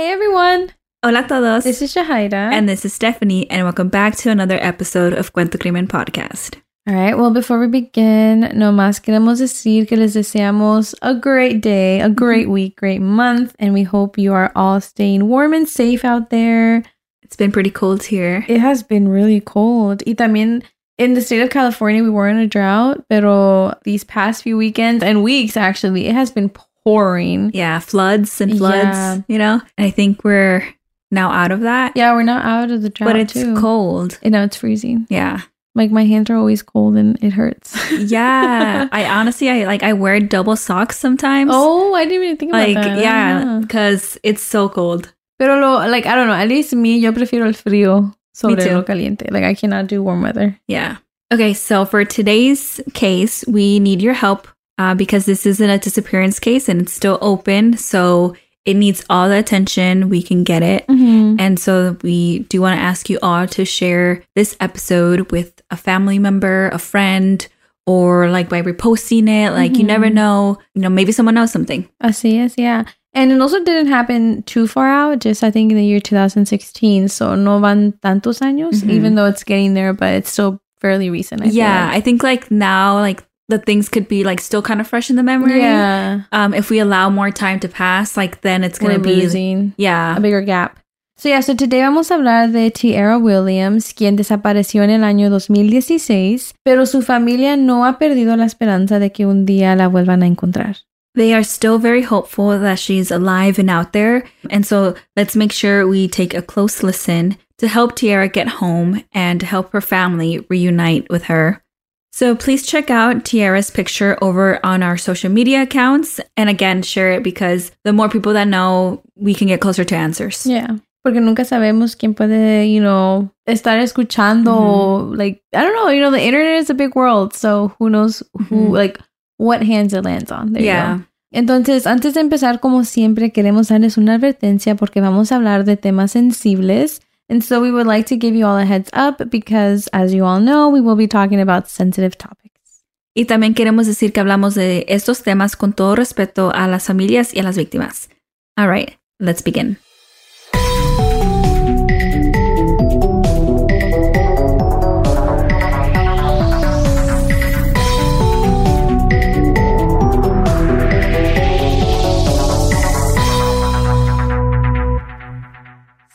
Hey everyone, Hola a todos. this is Shahida. and this is Stephanie, and welcome back to another episode of Cuento Crimen Podcast. All right, well, before we begin, no más queremos decir que les deseamos a great day, a great mm-hmm. week, great month, and we hope you are all staying warm and safe out there. It's been pretty cold here. It has been really cold. Y también in the state of California, we were in a drought, pero these past few weekends and weeks, actually, it has been pouring. Yeah, floods and floods, Yeah. you know? And I think we're now out of that. Yeah, we're not out of the drought, but it's too. cold. You know, it's freezing. Yeah. Like my hands are always cold and it hurts. Yeah. I honestly I like I wear double socks sometimes. oh, I didn't even think about like that. yeah, Ah. because it's so cold. Pero lo, like, I don't know. At least me, yo prefiero el frío sobre lo caliente. Like, I cannot do warm weather. Yeah. Okay, so for today's case, we need your help uh, because this isn't a disappearance case and it's still open. So it needs all the attention we can get it. Mm-hmm. And so we do want to ask you all to share this episode with a family member, a friend, or like by reposting it. Like you never Mhm. know, you know, maybe someone knows something. Así es, yeah. And it also didn't happen too far out, just I think in the year 2016. So no van tantos años, Mhm. even though it's getting there, but it's still fairly recent. I yeah. I think like now, like the things could be like still kind of fresh in the memory. Yeah. Um, if we allow more time to pass, like then it's gonna We're be losing yeah. a bigger gap. So yeah, so today vamos a hablar de Tyarra Williams, quien desapareció en el año 2016, pero su familia no ha perdido la esperanza de que un día la vuelvan a encontrar. They are still very hopeful that she's alive and out there. And so let's make sure we take a close listen to help Tyarra get home and help her family reunite with her. So please check out Tyarra's picture over on our social media accounts. And again, share it because the more people that know, we can get closer to answers. Yeah. Porque nunca sabemos quién puede, you know, estar escuchando. o, Like, I don't know, you know, the internet is a big world. So who knows who, Mhm. like, what hands it lands on. There you Yeah. go. Entonces, antes de empezar, como siempre, queremos darles una advertencia porque vamos a hablar de temas sensibles. And so we would like to give you all a heads up because, as you all know, we will be talking about sensitive topics. Y también queremos decir que hablamos de estos temas con todo respeto a las familias y a las víctimas. All right, let's begin.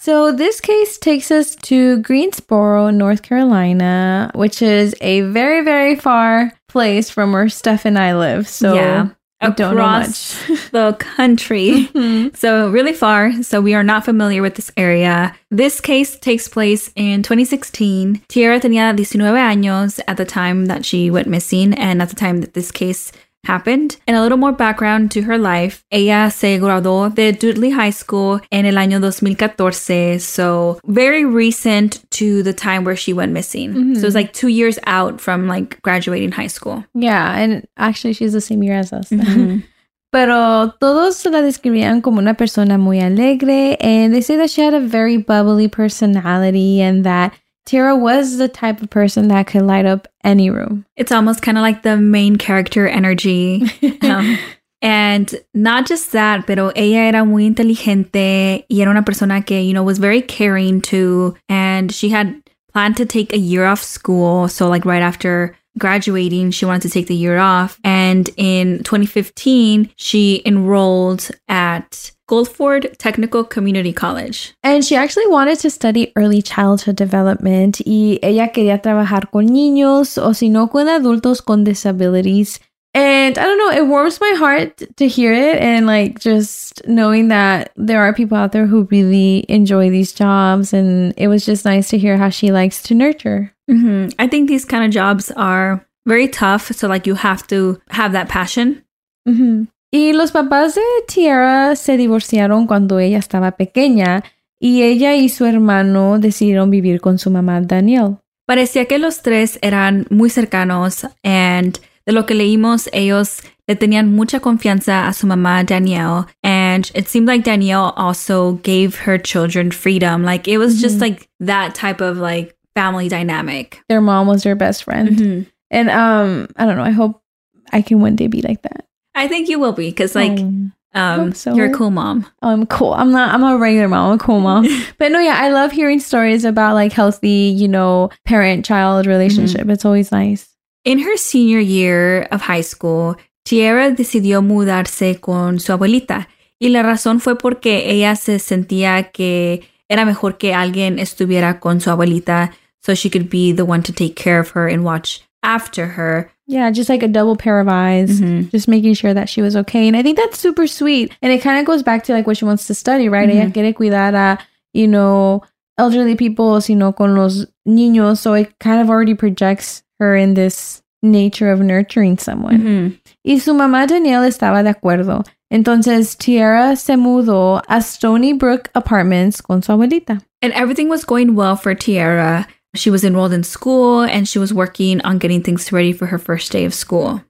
So this case takes us to Greensboro, North Carolina, which is a very, very far place from where Steph and I live. So yeah, I don't know across the country. Mhm. So, really far. So, we are not familiar with this area. This case takes place in 2016. Tyarra tenía 19 años at the time that she went missing and at the time that this case happened. And a little more background to her life. Ella se graduó de Dudley High School en el año 2014. So, very recent to the time where she went missing. Mhm. So, it's like two years out from like graduating high school. Yeah, and actually she's the same year as us. Mhm. Pero todos la describían como una persona muy alegre, and they say that she had a very bubbly personality and that Tyarra was the type of person that could light up any room. It's almost kind of like the main character energy. Um, and not just that, pero ella era muy inteligente y era una persona que, you know, was very caring too. And she had planned to take a year off school. So, like, right after graduating, she wanted to take the year off. And in 2015, she enrolled at Guilford Technical Community College. And she actually wanted to study early childhood development y ella quería trabajar con niños o si no con adultos con disabilities. And I don't know, it warms my heart to hear it and like just knowing that there are people out there who really enjoy these jobs. And it was just nice to hear how she likes to nurture. hmm I think these kind of jobs are very tough. So, like, you have to have that passion. Ujú. Y los papás de Tiara se divorciaron cuando ella estaba pequeña y ella y su hermano decidieron vivir con su mamá Danielle. Parecía que los tres eran muy cercanos and de lo que leímos ellos le tenían mucha confianza a su mamá Danielle and it seemed like Danielle also gave her children freedom like it was just like that type of like family dynamic Their mom was their best friend. And um, I don't know. I hope I can one day be like that. I think you will be because like Um, Um, so. You're a cool mom. Oh, I'm cool. I'm not. I'm a regular mom. I'm a cool mom. but no, yeah, I love hearing stories about like healthy, you know, parent-child relationship. It's always nice. In her senior year of high school, Tyarra decidió mudarse con su abuelita. Y la razón fue porque ella se sentía que era mejor que alguien estuviera con su abuelita so she could be the one to take care of her and watch after her. Yeah, just like a double pair of eyes, Mhm. just making sure that she was okay. And I think that's super sweet. And it kind of goes back to like what she wants to study, right? Ella Mhm. quiere cuidar a, you know, elderly people, sino con los niños. So it kind of already projects her in this nature of nurturing someone. Mhm. Y su mamá Danielle estaba de acuerdo. Entonces Tyarra se mudó a Stony Brook Apartments con su abuelita. And everything was going well for Tyarra. She was enrolled in school and she was working on getting things ready for her first day of school.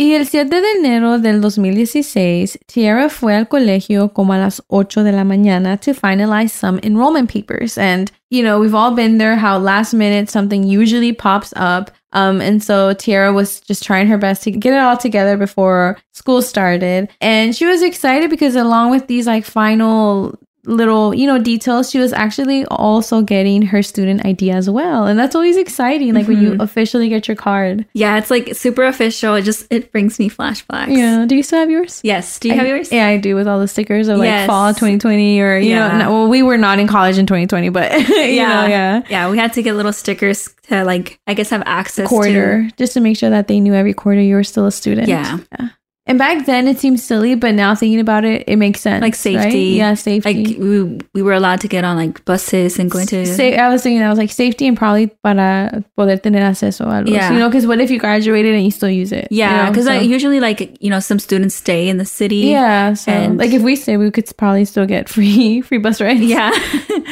Y el 7 de enero del 2016, Tyarra fue al colegio como a las 8 de la mañana to finalize some enrollment papers. And, you know, we've all been there how last minute something usually pops up. Um, and so Tyarra was just trying her best to get it all together before school started. And she was excited because along with these like final little, you know, details, she was actually also getting her student ID as well. And that's always exciting, like when you Mhm. officially get your card. Yeah, it's like super official. It just it brings me flashbacks. Yeah. Do you still have yours? Yes. Do you have yours? Yeah, I do with all the stickers of like Yes. fall 2020 or you Yeah. know. No, well, we were not in college in 2020, but you know, yeah, Yeah, we had to get little stickers to like I guess have access quarter just to make sure that they knew every quarter you were still a student. to Yeah. And back then it seemed silly, but now thinking about it, it makes sense. Like right? safety. Yeah, safety. Like we we were allowed to get on like buses and going to Sa- I was thinking, I was like safety and probably para poder tener acceso a algo. Yeah. You know, because what if you graduated and you still use it? you Yeah, know? because So- like usually like you know some students stay in the city. yeah. So and- like if we stay, we could probably still get free free bus rides. Yeah.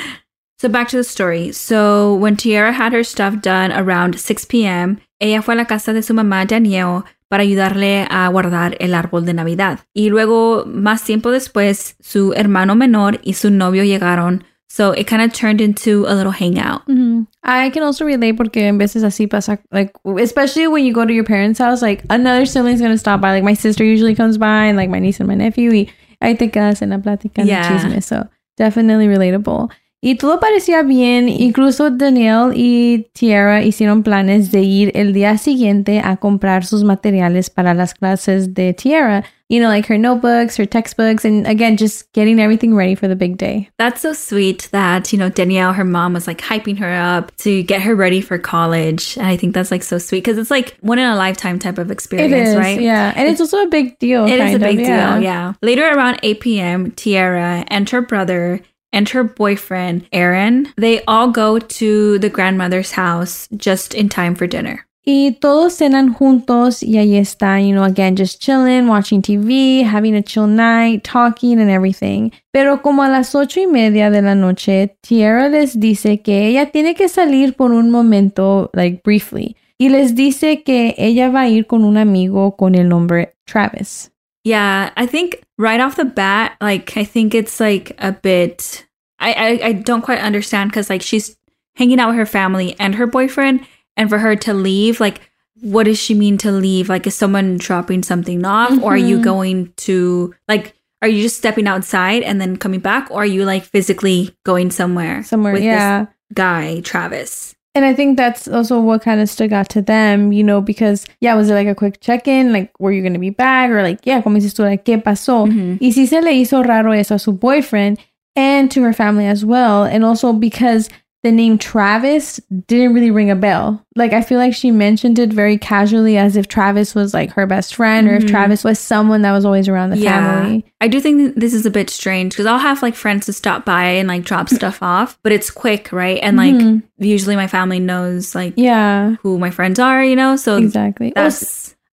so back to the story. So when Tyarra had her stuff done around 6 p.m., ella fue a la casa de su mamá Danielle para ayudarle a guardar el árbol de Navidad. Y luego, más tiempo después, su hermano menor y su novio llegaron. So it kind of turned into a little hangout. hmm I can also relate porque en veces así pasa, like especially when you go to your parents' house, like another sibling's gonna stop by. Like my sister usually comes by, and like my niece and my nephew. Y ahí te quedas en la plática en el Yeah. chisme. So definitely relatable. Y todo parecía bien. Incluso Danielle y Tyarra hicieron planes de ir el día siguiente a comprar sus materiales para las clases de Tyarra. You know, like her notebooks, her textbooks, and again, just getting everything ready for the big day. That's so sweet that, you know, Danielle, her mom was like hyping her up to get her ready for college. And I think that's like so sweet because it's like one in a lifetime type of experience, It is, right? yeah, and it's also a big deal. It is a big of, deal, yeah. Later around 8 p.m., Tyarra and her brother and her boyfriend, Aaron, they all go to the grandmother's house just in time for dinner. Y todos cenan juntos y ahí están, you know, again, just chilling, watching TV, having a chill night, talking and everything. Pero como a las ocho y media de la noche, Tyarra les dice que ella tiene que salir por un momento, like briefly. Y les dice que ella va a ir con un amigo con el nombre Travis. Yeah, I think right off the bat, like I think it's like a bit I I, I don't quite understand because like she's hanging out with her family and her boyfriend, and for her to leave, like what does she mean to leave? Like is someone dropping something off, or are you Mhm. going to like are you just stepping outside and then coming back, or are you like physically going somewhere? Somewhere, with yeah. this guy, Travis. And I think that's also what kind of stuck out to them, you know, because, yeah, was it like a quick check in? Like, were you going to be back? Or, like, yeah, como dices tú, like, ¿qué pasó? Mhm. Y sí se le hizo raro eso a su boyfriend and to her family as well. And also because the name Travis didn't really ring a bell. Like, I feel like she mentioned it very casually as if Travis was like her best friend or if Mhm. Travis was someone that was always around the family. I do think this is a bit strange because I'll have like friends to stop by and like drop stuff off, but it's quick, right? And like Mhm. usually my family knows like Yeah, who my friends are, you know? So exactly. Oh,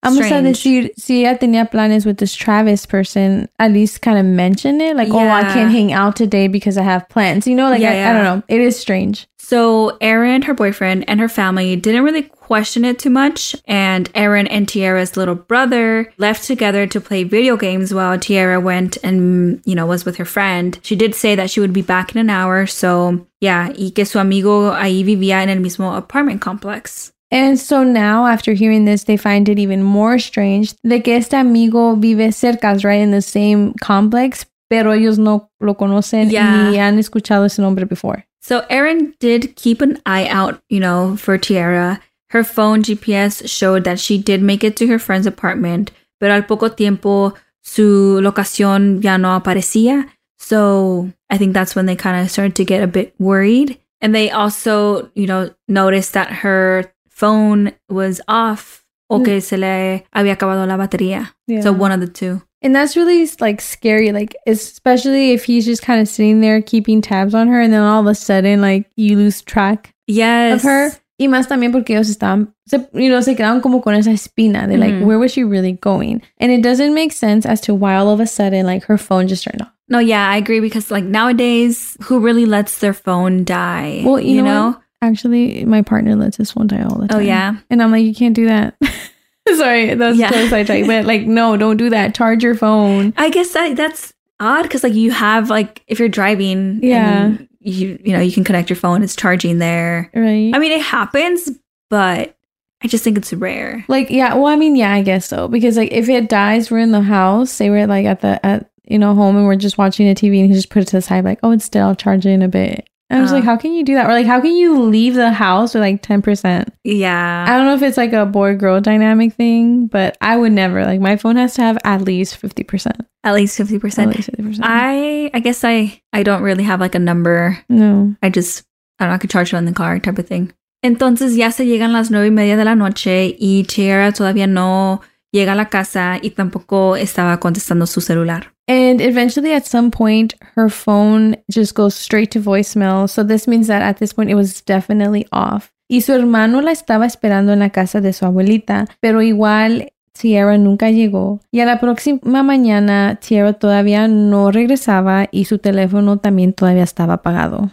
that's Vamos a strange. decir, si ella tenía planes with this Travis person, at least kind of mention it. Like, oh, I can't hang out today because I have plans. You know, like, Yeah, I, I don't know. It is strange. So Aaron, her boyfriend, and her family didn't really question it too much. And Aaron and Tyarra's little brother left together to play video games while Tyarra went and, you know, was with her friend. She did say that she would be back in an hour. So, yeah, y que su amigo ahí vivía en el mismo apartment complex. And so now, after hearing this, they find it even more strange de que este amigo vive cerca, right, in the same complex, pero ellos no lo conocen Yeah. ni han escuchado ese nombre before. So Aaron did keep an eye out, you know, for Tyarra. Her phone GPS showed that she did make it to her friend's apartment, pero al poco tiempo su locación ya no aparecía. So I think that's when they kind of started to get a bit worried. And they also, you know, noticed that her phone was off o que se le había acabado la batería. So one of the two. And that's really like scary, like especially if he's just kind of sitting there keeping tabs on her, and then all of a sudden, like you lose track Yes. of her. Y más también porque ellos estaban, se, you know, se quedaban como con esa espina de like, Mhm. where was she really going? And it doesn't make sense as to why all of a sudden, like her phone just turned off. No, yeah, I agree because like nowadays, who really lets their phone die? Well, you, you, know, know? Actually, my partner lets his phone die all the oh, time. Oh yeah. and I'm like, you can't do that. Sorry, that's Yeah. so sidetracked, but like, no, don't do that. Charge your phone. I guess that that's odd because like you have like if you're driving, Yeah. you you know you can connect your phone. It's charging there. Right. I mean, it happens, but I just think it's rare. Like, yeah, well, I mean, yeah, I guess so. Because like if it dies, we're in the house, say we're like at the at you know, home and we're just watching a TV and he just put it to the side, like, oh, it's still I'll charge it in a bit. I was like, um, how can you do that? Or like how can you leave the house with like ten percent? Yeah. I don't know if it's like a boy girl dynamic thing, but I would never. Like my phone has to have at least fifty percent. At least fifty At percent. least fifty percent. I I guess I I don't really have like a number. No. I just I don't know, I could charge it on the car type of thing. Entonces ya se llegan las nueve y media de la noche y Tiara todavía no llega a la casa y tampoco estaba contestando su celular. And eventually, at some point, her phone just goes straight to voicemail. So this means that at this point, it was definitely off. Y su hermano la estaba esperando en la casa de su abuelita, pero igual Tierra nunca llegó. Y a la próxima mañana, Tierra todavía no regresaba y su teléfono también todavía estaba apagado.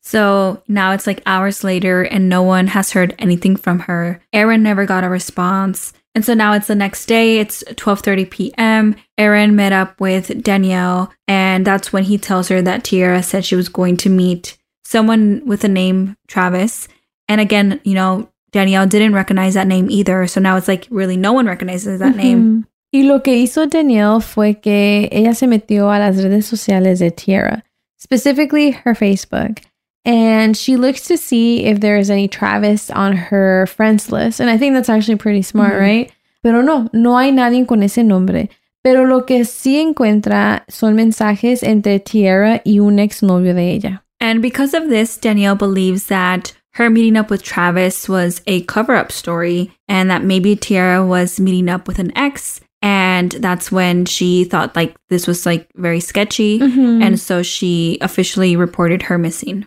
So now it's like hours later and no one has heard anything from her. Erin never got a response. And so now it's the next day, it's 12:30 p.m. Aaron met up with Danielle and that's when he tells her that Tyarra said she was going to meet someone with the name Travis. And again, you know, Danielle didn't recognize that name either. So now it's like really no one recognizes that name. Ujú. Y lo que hizo Danielle fue que ella se metió a las redes sociales de Tyarra, specifically her Facebook, and she looks to see if there is any Travis on her friends list. And I think that's actually pretty smart, Mhm. right? Pero no, no hay nadie con ese nombre. Pero lo que sí encuentra son mensajes entre Tyarra y un exnovio de ella. And because of this, Danielle believes that her meeting up with Travis was a cover up story and that maybe Tyarra was meeting up with an ex. And that's when she thought like this was like very sketchy. Mhm. And so she officially reported her missing.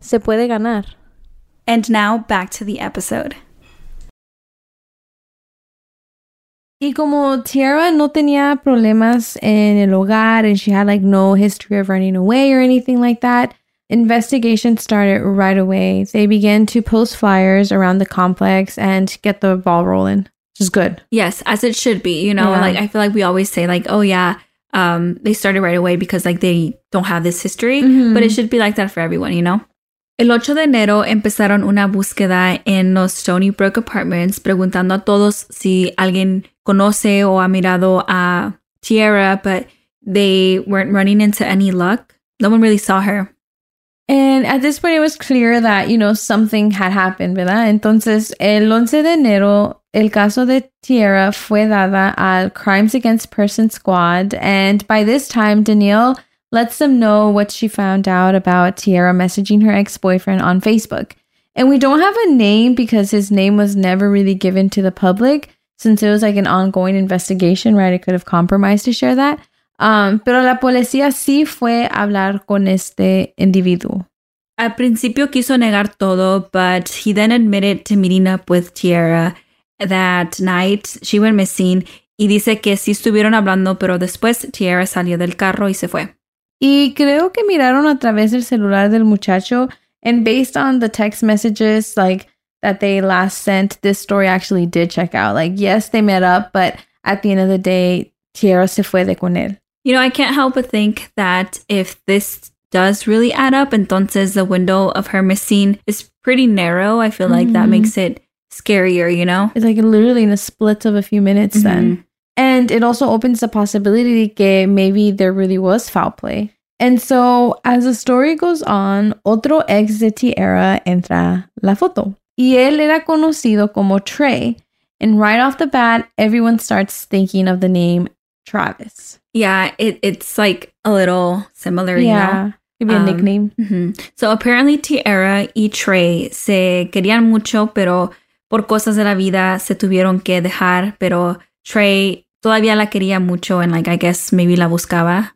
Se puede ganar. And now back to the episode. Y como Tyarra no tenía problemas en el hogar and she had like no history of running away or anything like that, investigation started right away. They began to post flyers around the complex and get the ball rolling, which is good. Yes, as it should be. You know, Yeah. like I feel like we always say, like, oh yeah, um, they started right away because like they don't have this history, Mhm. but it should be like that for everyone. You know. El 8 de enero empezaron una búsqueda en los Stony Brook Apartments preguntando a todos si alguien conoce o ha mirado a Tierra, but they weren't running into any luck. No one really saw her. And at this point, it was clear that, you know, something had happened, ¿verdad? Entonces, el 11 de enero, el caso de Tierra fue dada al Crimes Against Persons Squad. And by this time, Danielle lets them know what she found out about Tyarra messaging her ex boyfriend on Facebook. And we don't have a name because his name was never really given to the public since it was like an ongoing investigation, right? It could have compromised to share that. Um, pero la policía sí fue a hablar con este individuo. Al principio quiso negar todo, but he then admitted to meeting up with Tyarra that night. She went missing y dice que sí estuvieron hablando, pero después Tyarra salió del carro y se fue. Y creo que miraron a través del celular del muchacho, and based on the text messages like that they last sent, this story actually did check out. Like, yes, they met up, but at the end of the day, Tyarra se fue de con él. You know, I can't help but think that if this does really add up, entonces the window of her missing is pretty narrow. I feel like that Mhm. makes it scarier, you know? It's like literally in a split of a few minutes then. And it also opens the possibility that maybe there really was foul play. And so, as the story goes on, otro ex de Tyarra entra la foto. Y él era conocido como Trey. And right off the bat, everyone starts thinking of the name Travis. Yeah, it, it's like a little similar, you know? yeah. Could be a Um, nickname. Mhm. So apparently Tyarra y Trey se querían mucho, pero por cosas de la vida se tuvieron que dejar, pero Trey todavía la quería mucho and like I guess maybe la buscaba.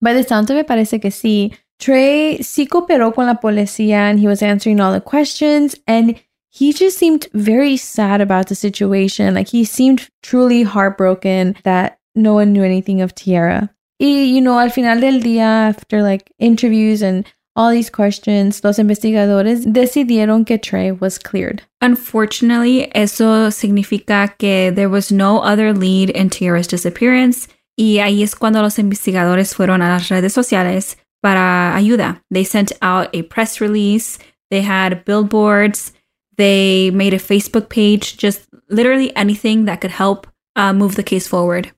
By the sound of it, parece que sí. Trey sí cooperó con la policía and he was answering all the questions and he just seemed very sad about the situation. Like he seemed truly heartbroken that no one knew anything of Tierra. Y, you know, al final del día, after like interviews and all these questions, los investigadores decidieron que Trey was cleared. Unfortunately, eso significa que there was no other lead in Tyarra's disappearance y ahí es cuando los investigadores fueron a las redes sociales para ayuda. They sent out a press release, they had billboards, they made a Facebook page, just literally anything that could help uh, move the case forward.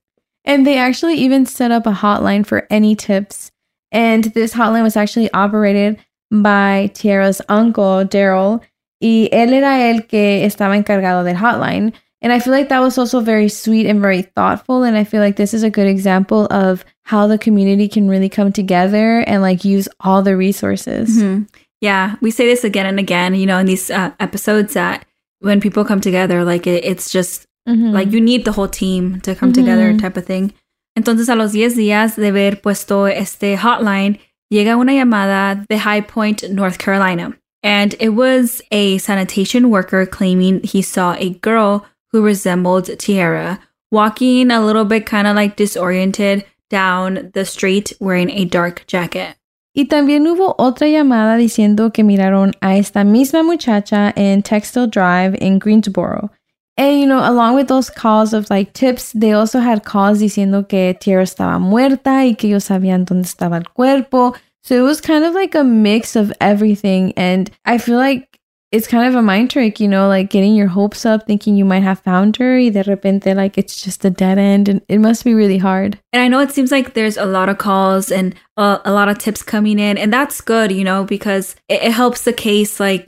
And they actually even set up a hotline for any tips. And this hotline was actually operated by Tyarra's uncle, Daryl. Y él era el que estaba encargado del hotline. And I feel like that was also very sweet and very thoughtful. And I feel like this is a good example of how the community can really come together and like use all the resources. Mhm. Yeah, we say this again and again, you know, in these uh, episodes that when people come together, like it, it's just Mhm. Like you need the whole team to come together type of thing. Entonces a los 10 días de haber puesto este hotline, llega una llamada de High Point, North Carolina. And it was a sanitation worker claiming he saw a girl who resembled Tierra walking a little bit kind of like disoriented down the street wearing a dark jacket. Y también hubo otra llamada diciendo que miraron a esta misma muchacha en Textile Drive in Greensboro. And, you know, along with those calls of like tips, they also had calls diciendo que Tyarra estaba muerta y que ellos sabían dónde estaba el cuerpo. So it was kind of like a mix of everything. And I feel like it's kind of a mind trick, you know, like getting your hopes up, thinking you might have found her, y de repente, like it's just a dead end. And it must be really hard. And I know it seems like there's a lot of calls and uh, a lot of tips coming in, and that's good, you know, because it, it helps the case like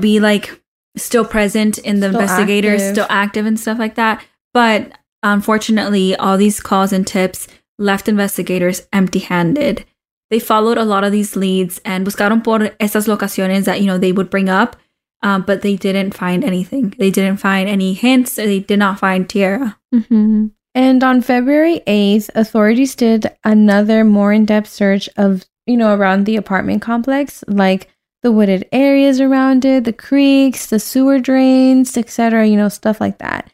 be like still present in the Still investigators, active. still active and stuff like that. But unfortunately, all these calls and tips left investigators empty handed. They followed a lot of these leads and buscaron por esas locaciones that, you know, they would bring up, um, but they didn't find anything. They didn't find any hints. They did not find Tyarra. hmm And on February 8th, authorities did another more in depth search of, you know, around the apartment complex, like the wooded areas around it, the creeks, the sewer drains, etc., you know, stuff like that.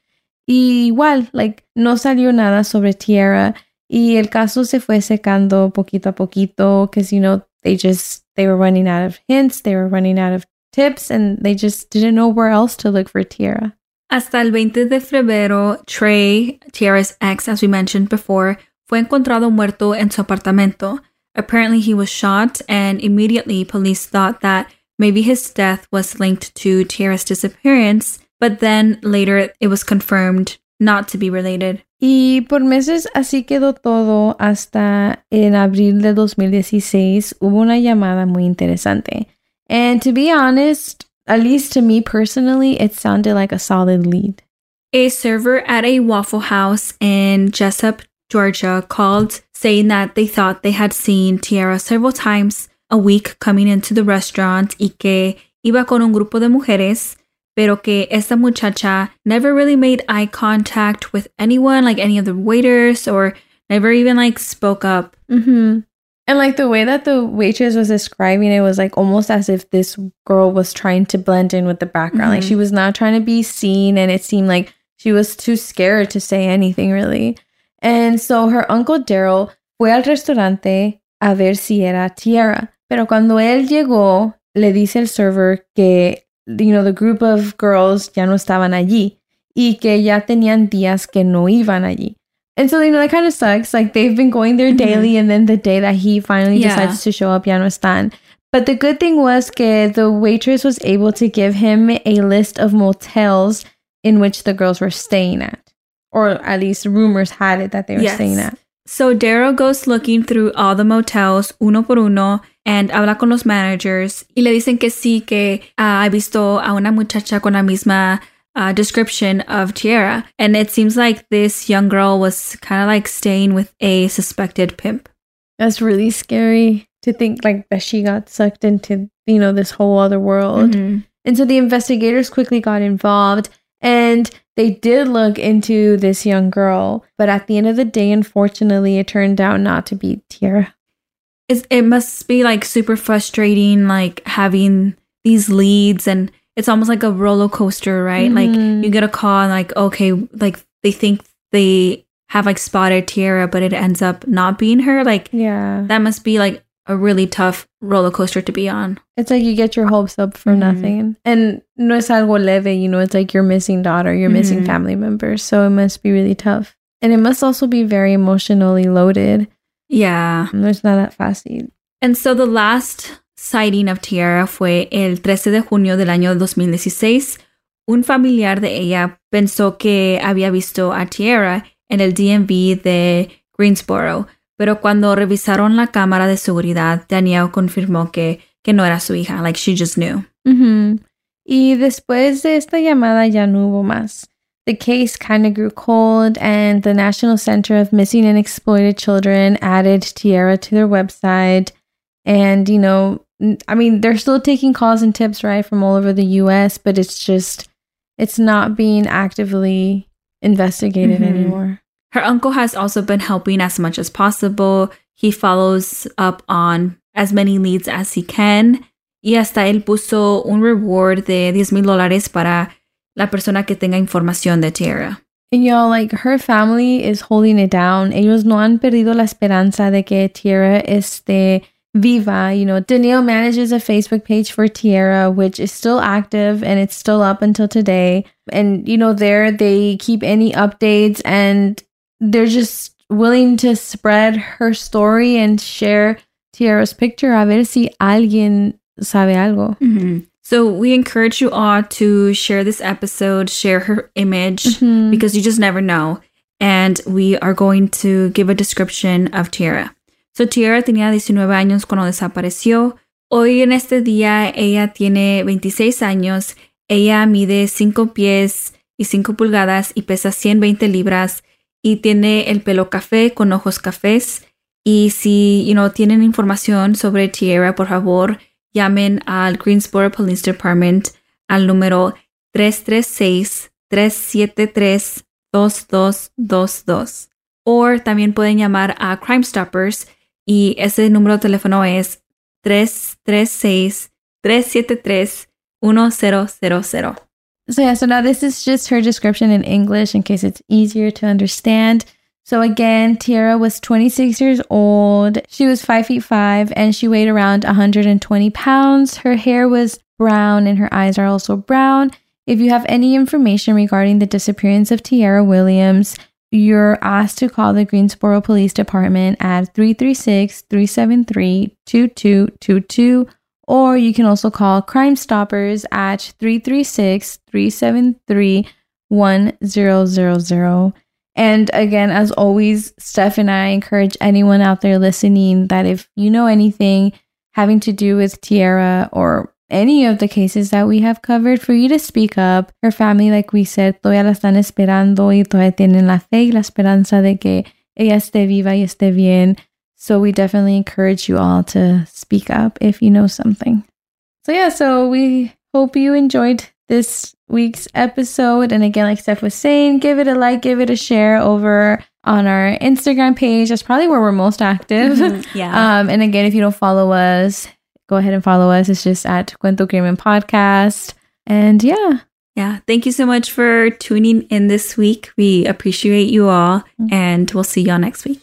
Y igual, like, no salió nada sobre Tyarra. Y el caso se fue secando poquito a poquito, because, you know, they just, they were running out of hints, they were running out of tips, and they just didn't know where else to look for Tyarra. Hasta el 20 de febrero, Trey, Tyarra's ex, as we mentioned before, fue encontrado muerto en su apartamento. Apparently, he was shot, and immediately police thought that maybe his death was linked to Tyarra's disappearance, but then later it was confirmed not to be related. Y por meses así quedó todo hasta en abril de 2016 hubo una llamada muy interesante. And to be honest, at least to me personally, it sounded like a solid lead. A server at a Waffle House in Jesup, Georgia called saying that they thought they had seen Tyarra several times a week coming into the restaurant y que iba con un grupo de mujeres, pero que esta muchacha never really made eye contact with anyone, like any of the waiters, or never even like spoke up. Mm-hmm. And like the way that the waitress was describing it was like almost as if this girl was trying to blend in with the background. Mm-hmm. Like she was not trying to be seen, and it seemed like she was too scared to say anything really. And so her uncle Daryl fue al restaurante a ver si era Tyarra. Pero cuando él llegó, le dice el server que, you know, the group of girls ya no estaban allí y que ya tenían días que no iban allí. And so, you know, that kind of sucks. Like they've been going there mm-hmm. daily, and then the day that he finally yeah. decides to show up, ya no están. But the good thing was que the waitress was able to give him a list of motels in which the girls were staying at. Or at least rumors had it that they were yes. staying at. So Daryl goes looking through all the motels uno por uno and habla con los managers y le dicen que sí, que uh, ha visto a una muchacha con la misma uh, description of Tyarra. And it seems like this young girl was kind of like staying with a suspected pimp. That's really scary to think like that she got sucked into, you know, this whole other world. Mm-hmm. And so the investigators quickly got involved and they did look into this young girl. But at the end of the day, unfortunately, it turned out not to be Tyarra. It's, it must be like super frustrating, like having these leads and it's almost like a roller coaster, right? Mm-hmm. Like you get a call and like, okay, like they think they have like spotted Tyarra, but it ends up not being her. Like, yeah, that must be like a really tough roller coaster to be on. It's like you get your hopes up for mm-hmm. nothing. And no es algo leve, you know, it's like your missing daughter, your mm-hmm. missing family member. So it must be really tough. And it must also be very emotionally loaded. Yeah. It's not that fácil. And so the last sighting of Tyarra fue el 13 de junio del año 2016. Un familiar de ella pensó que había visto a Tyarra en el DMV de Greensboro, pero cuando revisaron la cámara de seguridad, Danielle confirmó que, que no era su hija, like she just knew. Mm-hmm. Y después de esta llamada ya no hubo más. The case kind of grew cold, and the National Center of Missing and Exploited Children added Tyarra to their website. And, you know, I mean, they're still taking calls and tips, right, from all over the US, but it's just, it's not being actively investigated mm-hmm. anymore. Her uncle has also been helping as much as possible. He follows up on as many leads as he can. Y hasta él puso un reward de 10 mil dólares para la persona que tenga información de Tyarra. And y'all, like, her family is holding it down. Ellos no han perdido la esperanza de que Tyarra esté Viva, you know, Danielle manages a Facebook page for Tyarra, which is still active and it's still up until today. And, you know, there they keep any updates and they're just willing to spread her story and share Tyarra's picture a ver si alguien sabe algo. Mm-hmm. So we encourage you all to share this episode, share her image, mm-hmm. because you just never know. And we are going to give a description of Tyarra. So Tyarra tenía 19 años cuando desapareció. Hoy en este día ella tiene 26 años. Ella mide 5 pies y 5 pulgadas y pesa 120 libras y tiene el pelo café con ojos cafés. Y si you know, tienen información sobre Tiara, por favor, llamen al Greensboro Police Department al número 336-373-2222. O también pueden llamar a Crime Stoppers y ese número de teléfono es 336-373-1000. So yeah, so now this is just her description in English in case it's easier to understand. So again, Tyarra was 26 years old. She was five feet five and she weighed around 120 pounds. Her hair was brown and her eyes are also brown. If you have any information regarding the disappearance of Tyarra Williams, you're asked to call the Greensboro Police Department at 336 373 2222 or you can also call Crime Stoppers at 336 373 1000. And again, as always, Steph and I encourage anyone out there listening that if you know anything having to do with Tyarra or any of the cases that we have covered, for you to speak up. Her family, like we said, todavía la están esperando y todavía tienen la fe y la esperanza de que ella esté viva y esté bien. So we definitely encourage you all to speak up if you know something. So yeah, so we hope you enjoyed this week's episode. And again, like Steph was saying, give it a like, give it a share over on our Instagram page. That's probably where we're most active. Mm-hmm. Yeah. Um, and again, if you don't follow us, go ahead and follow us. It's just at Cuento Crimen Podcast. And yeah. Yeah. Thank you so much for tuning in this week. We appreciate you all, mm-hmm. and we'll see y'all next week.